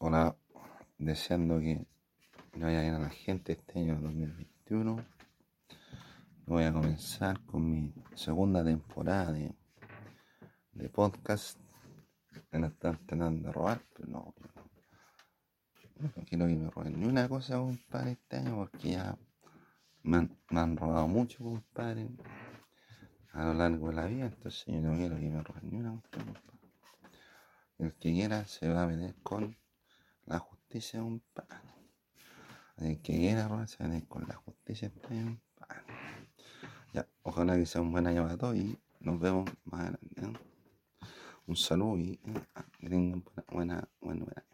Hola, deseando que le vaya bien a la gente este año 2021. Voy a comenzar con mi segunda temporada de, de podcast. Me están tratando de robar, pero no, no, no quiero que me roben ni una cosa, compadre, este año, porque ya me han, me han robado mucho, compadre, a lo largo de la vida. Entonces yo no quiero que me roben ni una cosa, compadre. El que quiera se va a meter con justicia es un pan. El que quiera robarse con la justicia es un pan. Ya, ojalá que sea un buen año para todos y nos vemos más adelante. ¿no? Un saludo y eh, que tengan buena, buena, buen buen año.